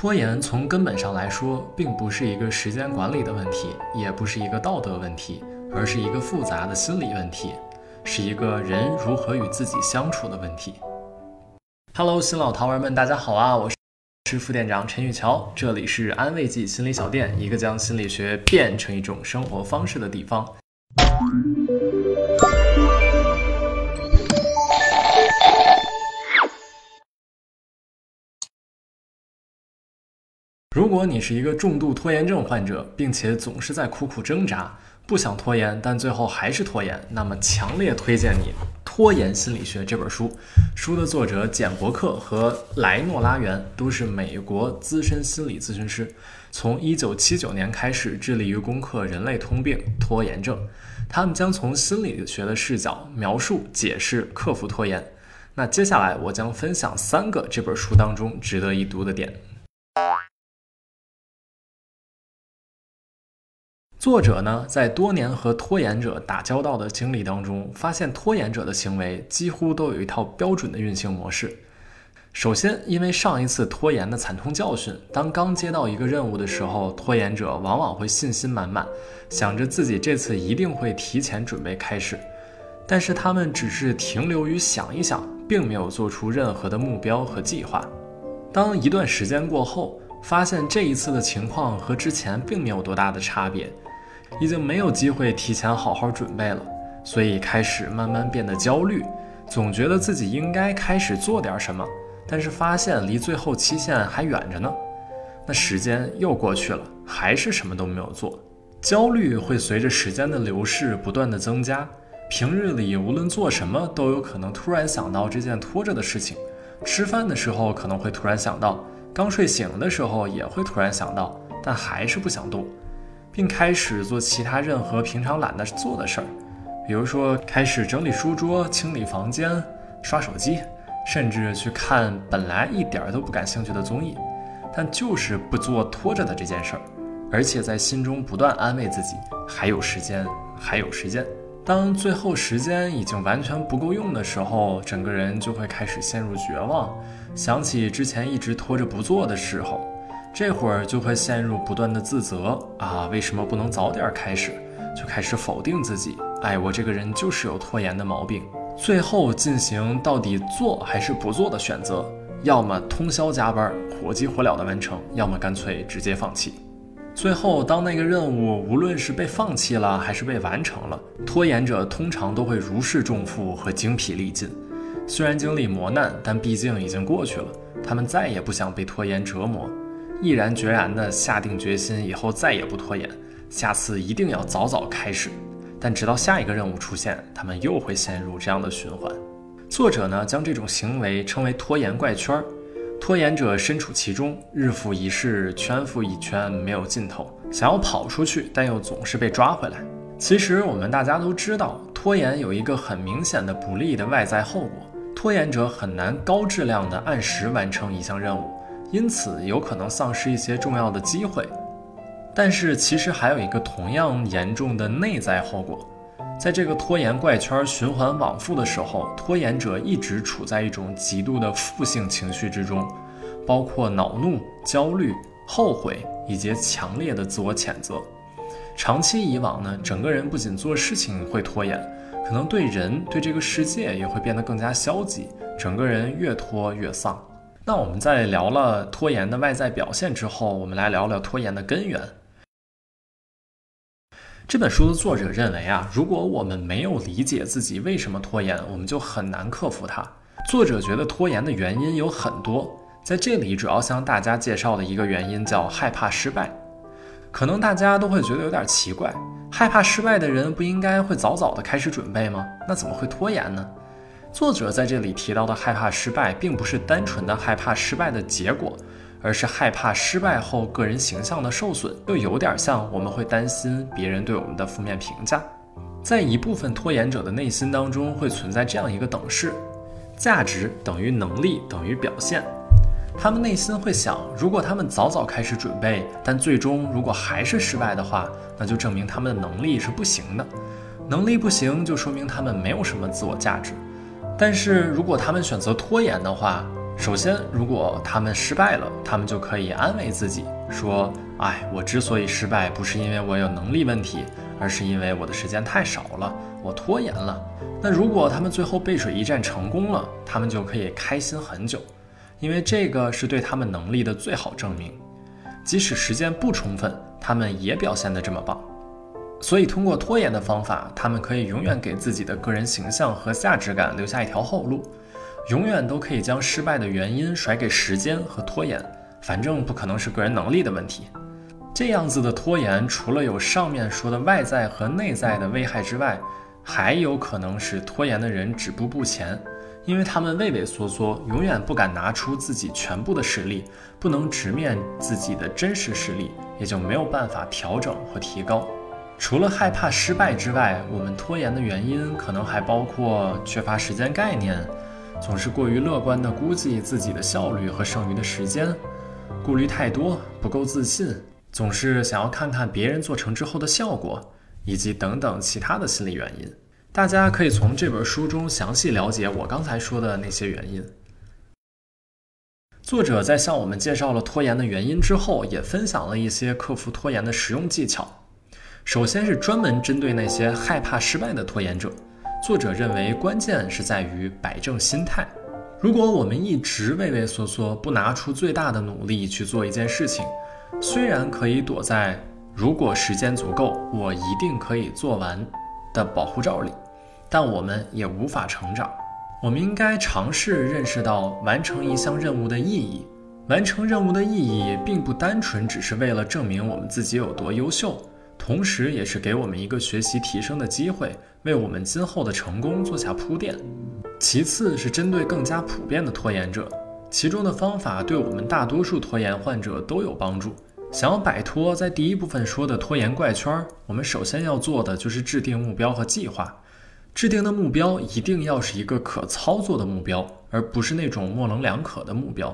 拖延从根本上来说，并不是一个时间管理的问题，也不是一个道德问题，而是一个复杂的心理问题，是一个人如何与自己相处的问题。Hello，新老桃儿们，大家好啊！我是副店长陈玉桥，这里是安慰剂心理小店，一个将心理学变成一种生活方式的地方。如果你是一个重度拖延症患者，并且总是在苦苦挣扎，不想拖延，但最后还是拖延，那么强烈推荐你《拖延心理学》这本书。书的作者简·伯克和莱诺拉·元都是美国资深心理咨询师，从1979年开始致力于攻克人类通病——拖延症。他们将从心理学的视角描述、解释、克服拖延。那接下来我将分享三个这本书当中值得一读的点。作者呢，在多年和拖延者打交道的经历当中，发现拖延者的行为几乎都有一套标准的运行模式。首先，因为上一次拖延的惨痛教训，当刚接到一个任务的时候，拖延者往往会信心满满，想着自己这次一定会提前准备开始。但是他们只是停留于想一想，并没有做出任何的目标和计划。当一段时间过后，发现这一次的情况和之前并没有多大的差别。已经没有机会提前好好准备了，所以开始慢慢变得焦虑，总觉得自己应该开始做点什么，但是发现离最后期限还远着呢。那时间又过去了，还是什么都没有做。焦虑会随着时间的流逝不断的增加。平日里无论做什么，都有可能突然想到这件拖着的事情。吃饭的时候可能会突然想到，刚睡醒的时候也会突然想到，但还是不想动。并开始做其他任何平常懒得做的事儿，比如说开始整理书桌、清理房间、刷手机，甚至去看本来一点都不感兴趣的综艺，但就是不做拖着的这件事儿，而且在心中不断安慰自己还有时间，还有时间。当最后时间已经完全不够用的时候，整个人就会开始陷入绝望，想起之前一直拖着不做的时候。这会儿就会陷入不断的自责啊，为什么不能早点开始？就开始否定自己，哎，我这个人就是有拖延的毛病。最后进行到底做还是不做的选择，要么通宵加班，火急火燎的完成，要么干脆直接放弃。最后，当那个任务无论是被放弃了还是被完成了，拖延者通常都会如释重负和精疲力尽。虽然经历磨难，但毕竟已经过去了，他们再也不想被拖延折磨。毅然决然地下定决心，以后再也不拖延，下次一定要早早开始。但直到下一个任务出现，他们又会陷入这样的循环。作者呢，将这种行为称为“拖延怪圈”。拖延者身处其中，日复一日，圈复一圈，没有尽头。想要跑出去，但又总是被抓回来。其实我们大家都知道，拖延有一个很明显的不利的外在后果：拖延者很难高质量地按时完成一项任务。因此有可能丧失一些重要的机会，但是其实还有一个同样严重的内在后果，在这个拖延怪圈循环往复的时候，拖延者一直处在一种极度的负性情绪之中，包括恼怒、焦虑、后悔以及强烈的自我谴责。长期以往呢，整个人不仅做事情会拖延，可能对人对这个世界也会变得更加消极，整个人越拖越丧。那我们在聊了拖延的外在表现之后，我们来聊聊拖延的根源。这本书的作者认为啊，如果我们没有理解自己为什么拖延，我们就很难克服它。作者觉得拖延的原因有很多，在这里主要向大家介绍的一个原因叫害怕失败。可能大家都会觉得有点奇怪，害怕失败的人不应该会早早的开始准备吗？那怎么会拖延呢？作者在这里提到的害怕失败，并不是单纯的害怕失败的结果，而是害怕失败后个人形象的受损，又有点像我们会担心别人对我们的负面评价。在一部分拖延者的内心当中，会存在这样一个等式：价值等于能力等于表现。他们内心会想，如果他们早早开始准备，但最终如果还是失败的话，那就证明他们的能力是不行的。能力不行，就说明他们没有什么自我价值。但是如果他们选择拖延的话，首先，如果他们失败了，他们就可以安慰自己说：“哎，我之所以失败，不是因为我有能力问题，而是因为我的时间太少了，我拖延了。”那如果他们最后背水一战成功了，他们就可以开心很久，因为这个是对他们能力的最好证明。即使时间不充分，他们也表现得这么棒。所以，通过拖延的方法，他们可以永远给自己的个人形象和价值感留下一条后路。永远都可以将失败的原因甩给时间和拖延，反正不可能是个人能力的问题。这样子的拖延，除了有上面说的外在和内在的危害之外，还有可能使拖延的人止步不前，因为他们畏畏缩缩，永远不敢拿出自己全部的实力，不能直面自己的真实实力，也就没有办法调整和提高。除了害怕失败之外，我们拖延的原因可能还包括缺乏时间概念。总是过于乐观地估计自己的效率和剩余的时间，顾虑太多，不够自信，总是想要看看别人做成之后的效果，以及等等其他的心理原因。大家可以从这本书中详细了解我刚才说的那些原因。作者在向我们介绍了拖延的原因之后，也分享了一些克服拖延的实用技巧。首先是专门针对那些害怕失败的拖延者。作者认为，关键是在于摆正心态。如果我们一直畏畏缩缩，不拿出最大的努力去做一件事情，虽然可以躲在“如果时间足够，我一定可以做完”的保护罩里，但我们也无法成长。我们应该尝试认识到完成一项任务的意义。完成任务的意义，并不单纯只是为了证明我们自己有多优秀。同时，也是给我们一个学习提升的机会，为我们今后的成功做下铺垫。其次是针对更加普遍的拖延者，其中的方法对我们大多数拖延患者都有帮助。想要摆脱在第一部分说的拖延怪圈，我们首先要做的就是制定目标和计划。制定的目标一定要是一个可操作的目标，而不是那种模棱两可的目标。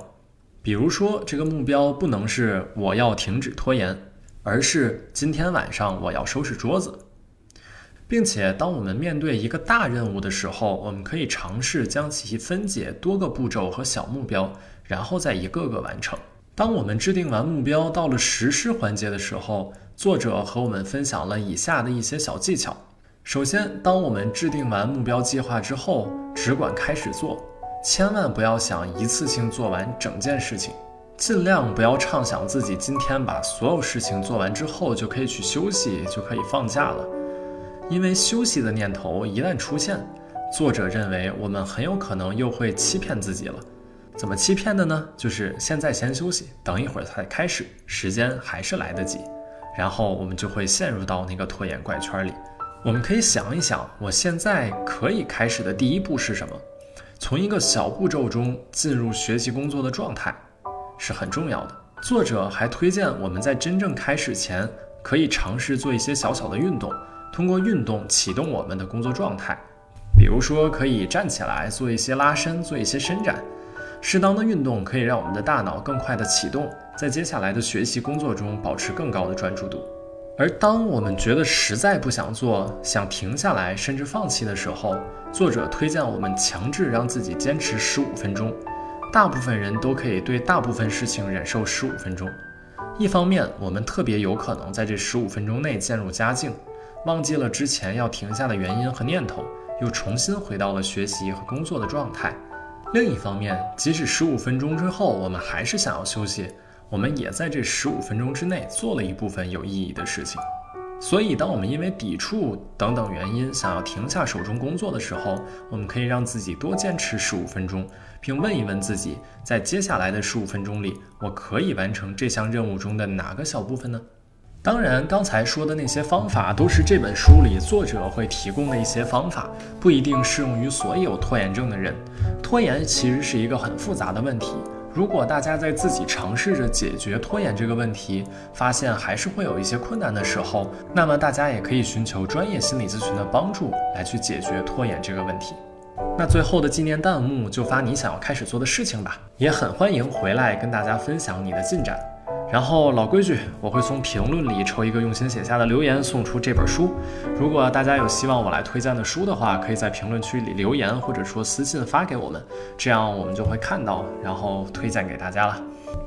比如说，这个目标不能是我要停止拖延。而是今天晚上我要收拾桌子，并且当我们面对一个大任务的时候，我们可以尝试将其分解多个步骤和小目标，然后再一个个完成。当我们制定完目标，到了实施环节的时候，作者和我们分享了以下的一些小技巧。首先，当我们制定完目标计划之后，只管开始做，千万不要想一次性做完整件事情。尽量不要畅想自己今天把所有事情做完之后就可以去休息，就可以放假了。因为休息的念头一旦出现，作者认为我们很有可能又会欺骗自己了。怎么欺骗的呢？就是现在先休息，等一会儿再开始，时间还是来得及。然后我们就会陷入到那个拖延怪圈里。我们可以想一想，我现在可以开始的第一步是什么？从一个小步骤中进入学习工作的状态。是很重要的。作者还推荐我们在真正开始前，可以尝试做一些小小的运动，通过运动启动我们的工作状态。比如说，可以站起来做一些拉伸，做一些伸展。适当的运动可以让我们的大脑更快的启动，在接下来的学习工作中保持更高的专注度。而当我们觉得实在不想做，想停下来，甚至放弃的时候，作者推荐我们强制让自己坚持十五分钟。大部分人都可以对大部分事情忍受十五分钟。一方面，我们特别有可能在这十五分钟内渐入佳境，忘记了之前要停下的原因和念头，又重新回到了学习和工作的状态。另一方面，即使十五分钟之后我们还是想要休息，我们也在这十五分钟之内做了一部分有意义的事情。所以，当我们因为抵触等等原因想要停下手中工作的时候，我们可以让自己多坚持十五分钟，并问一问自己，在接下来的十五分钟里，我可以完成这项任务中的哪个小部分呢？当然，刚才说的那些方法都是这本书里作者会提供的一些方法，不一定适用于所有拖延症的人。拖延其实是一个很复杂的问题。如果大家在自己尝试着解决拖延这个问题，发现还是会有一些困难的时候，那么大家也可以寻求专业心理咨询的帮助来去解决拖延这个问题。那最后的纪念弹幕就发你想要开始做的事情吧，也很欢迎回来跟大家分享你的进展。然后老规矩，我会从评论里抽一个用心写下的留言，送出这本书。如果大家有希望我来推荐的书的话，可以在评论区里留言，或者说私信发给我们，这样我们就会看到，然后推荐给大家了。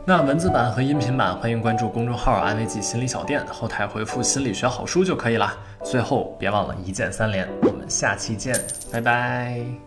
那文字版和音频版，欢迎关注公众号“安慰剂心理小店”，后台回复“心理学好书”就可以了。最后别忘了一键三连，我们下期见，拜拜。